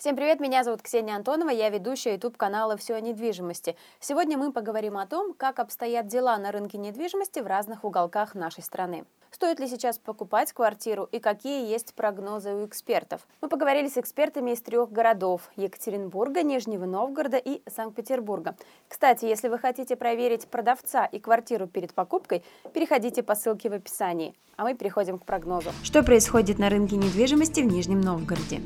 Всем привет, меня зовут Ксения Антонова, я ведущая YouTube-канала «Все о недвижимости». Сегодня мы поговорим о том, как обстоят дела на рынке недвижимости в разных уголках нашей страны. Стоит ли сейчас покупать квартиру и какие есть прогнозы у экспертов? Мы поговорили с экспертами из трех городов – Екатеринбурга, Нижнего Новгорода и Санкт-Петербурга. Кстати, если вы хотите проверить продавца и квартиру перед покупкой, переходите по ссылке в описании. А мы переходим к прогнозу. Что происходит на рынке недвижимости в Нижнем Новгороде?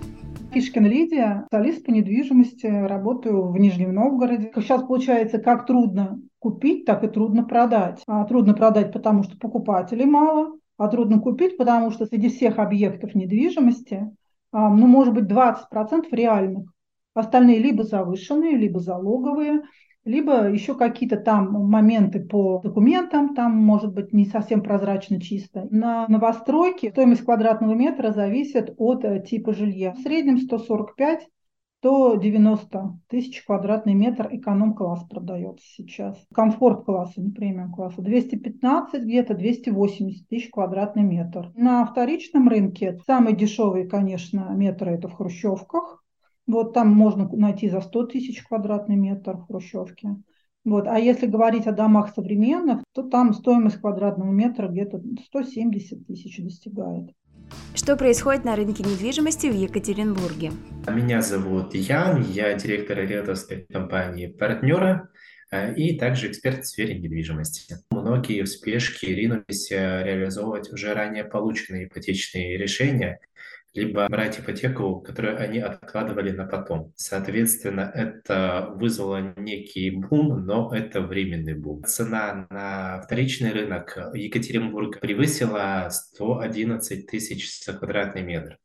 Фишкин Лидия, специалист по недвижимости, работаю в Нижнем Новгороде. Сейчас получается, как трудно купить, так и трудно продать. А трудно продать, потому что покупателей мало, а трудно купить, потому что среди всех объектов недвижимости, а, ну, может быть, 20% реальных. Остальные либо завышенные, либо залоговые – либо еще какие-то там моменты по документам, там может быть не совсем прозрачно чисто. На новостройке стоимость квадратного метра зависит от э, типа жилья. В среднем 145 190 тысяч квадратный метр эконом-класс продается сейчас. Комфорт-класса, не премиум-класса. 215 где-то, 280 тысяч квадратный метр. На вторичном рынке самые дешевые, конечно, метры это в хрущевках. Вот там можно найти за 100 тысяч квадратный метр в Хрущевке. Вот. А если говорить о домах современных, то там стоимость квадратного метра где-то 170 тысяч достигает. Что происходит на рынке недвижимости в Екатеринбурге? Меня зовут Ян, я директор риэлторской компании «Партнера» э, и также эксперт в сфере недвижимости. Многие в спешке ринулись э, реализовывать уже ранее полученные ипотечные решения – либо брать ипотеку, которую они откладывали на потом. Соответственно, это вызвало некий бум, но это временный бум. Цена на вторичный рынок Екатеринбурга превысила 111 тысяч за квадратный метр.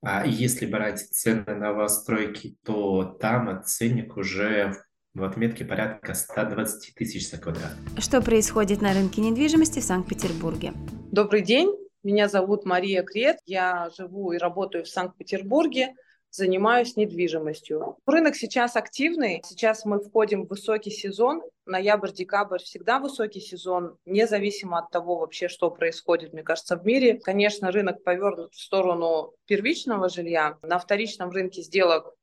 А если брать цены на новостройки, то там ценник уже в отметке порядка 120 тысяч за квадрат. Что происходит на рынке недвижимости в Санкт-Петербурге? Добрый день. Меня зовут Мария Крет, я живу и работаю в Санкт-Петербурге, занимаюсь недвижимостью. Рынок сейчас активный, сейчас мы входим в высокий сезон, ноябрь-декабрь всегда высокий сезон, независимо от того вообще, что происходит, мне кажется, в мире. Конечно, рынок повернут в сторону первичного жилья. На вторичном рынке сделок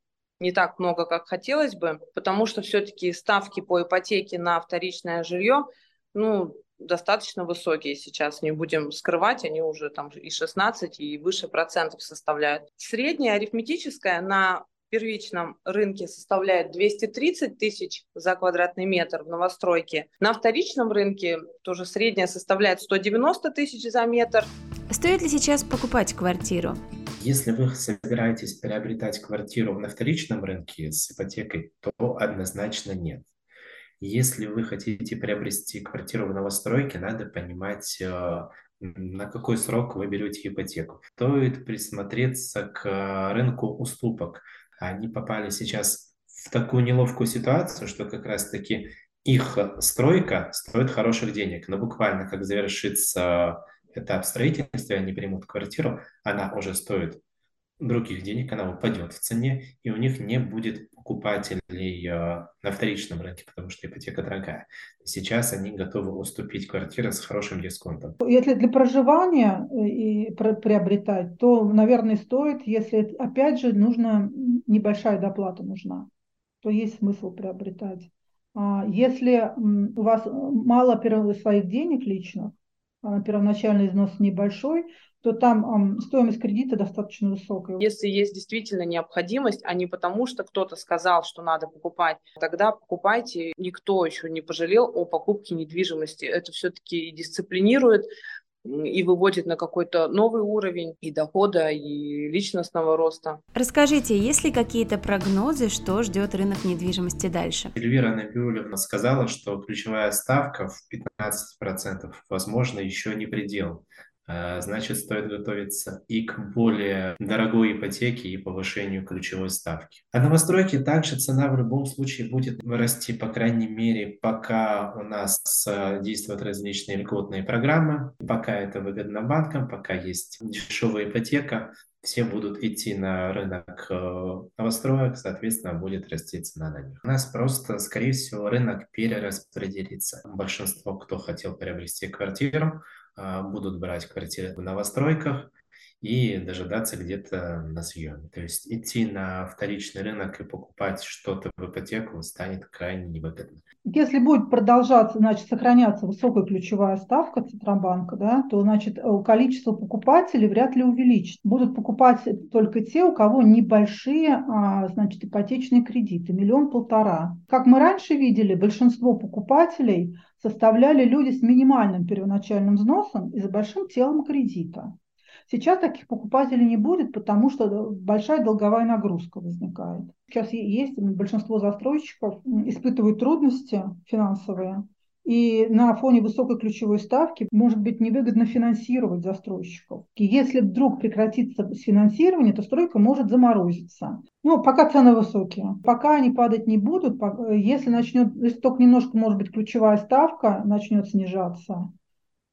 не так много, как хотелось бы, потому что все-таки ставки по ипотеке на вторичное жилье, ну, достаточно высокие сейчас, не будем скрывать, они уже там и 16, и выше процентов составляют. Средняя арифметическая на первичном рынке составляет 230 тысяч за квадратный метр в новостройке. На вторичном рынке тоже средняя составляет 190 тысяч за метр. Стоит ли сейчас покупать квартиру? Если вы собираетесь приобретать квартиру на вторичном рынке с ипотекой, то однозначно нет. Если вы хотите приобрести квартиру в новостройке, надо понимать, э, на какой срок вы берете ипотеку. Стоит присмотреться к э, рынку уступок. Они попали сейчас в такую неловкую ситуацию, что как раз-таки их стройка стоит хороших денег, но буквально как завершится этап строительства, они примут квартиру, она уже стоит других денег, она упадет в цене, и у них не будет покупателей э, на вторичном рынке, потому что ипотека дорогая. Сейчас они готовы уступить квартиры с хорошим дисконтом. Если для проживания э, и приобретать, то, наверное, стоит, если, опять же, нужно небольшая доплата нужна, то есть смысл приобретать. А если у вас мало своих денег личных, а первоначальный износ небольшой, то там стоимость кредита достаточно высокая. Если есть действительно необходимость, а не потому, что кто-то сказал, что надо покупать, тогда покупайте. Никто еще не пожалел о покупке недвижимости. Это все-таки дисциплинирует и выводит на какой-то новый уровень и дохода, и личностного роста. Расскажите, есть ли какие-то прогнозы, что ждет рынок недвижимости дальше? Эльвира Набиулевна сказала, что ключевая ставка в 15%, возможно, еще не предел. А, значит, стоит готовиться и к более дорогой ипотеке и повышению ключевой ставки. А новостройки также цена в любом случае будет расти, по крайней мере, пока у нас а, действуют различные льготные программы, пока это выгодно банкам, пока есть дешевая ипотека, все будут идти на рынок э, новостроек, соответственно, будет расти цена на них. У нас просто, скорее всего, рынок перераспределится. Большинство, кто хотел приобрести квартиру, будут брать квартиры в новостройках, и дожидаться где-то на съеме. То есть идти на вторичный рынок и покупать что-то в ипотеку станет крайне невыгодно. Если будет продолжаться, значит, сохраняться высокая ключевая ставка Центробанка, да, то, значит, э, количество покупателей вряд ли увеличится. Будут покупать только те, у кого небольшие, а, значит, ипотечные кредиты, миллион-полтора. Как мы раньше видели, большинство покупателей составляли люди с минимальным первоначальным взносом и с большим телом кредита. Сейчас таких покупателей не будет, потому что большая долговая нагрузка возникает. Сейчас есть большинство застройщиков испытывают трудности финансовые, и на фоне высокой ключевой ставки может быть невыгодно финансировать застройщиков. И если вдруг прекратится финансирование, то стройка может заморозиться. Ну, пока цены высокие. Пока они падать не будут, если начнет, если только немножко, может быть, ключевая ставка начнет снижаться,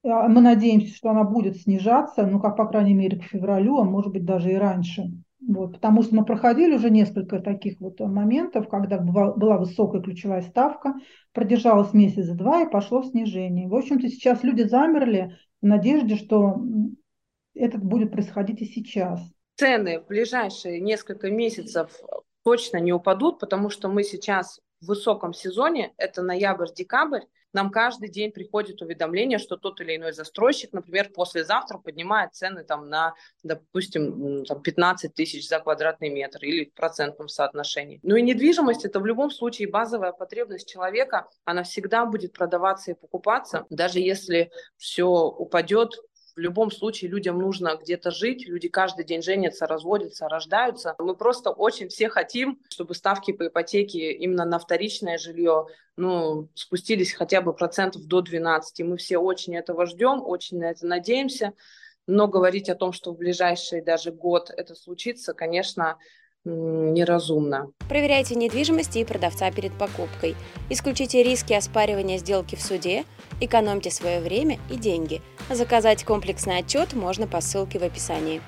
а, мы надеемся, что она будет снижаться, ну, как, по крайней мере, к февралю, а может быть, даже и раньше. Вот, потому что мы проходили уже несколько таких вот моментов, когда была высокая ключевая ставка, продержалась месяц-два и пошло снижение. В общем-то, сейчас люди замерли в надежде, что это будет происходить и сейчас. Цены в ближайшие несколько месяцев точно не упадут, потому что мы сейчас в высоком сезоне, это ноябрь-декабрь, нам каждый день приходит уведомление, что тот или иной застройщик, например, послезавтра поднимает цены там на, допустим, там 15 тысяч за квадратный метр или в процентном соотношении. Ну и недвижимость – это в любом случае базовая потребность человека, она всегда будет продаваться и покупаться, даже если все упадет, в любом случае людям нужно где-то жить, люди каждый день женятся, разводятся, рождаются. Мы просто очень все хотим, чтобы ставки по ипотеке именно на вторичное жилье ну, спустились хотя бы процентов до 12. Мы все очень этого ждем, очень на это надеемся. Но говорить о том, что в ближайший даже год это случится, конечно, неразумно. Проверяйте недвижимость и продавца перед покупкой. Исключите риски оспаривания сделки в суде, экономьте свое время и деньги. Заказать комплексный отчет можно по ссылке в описании.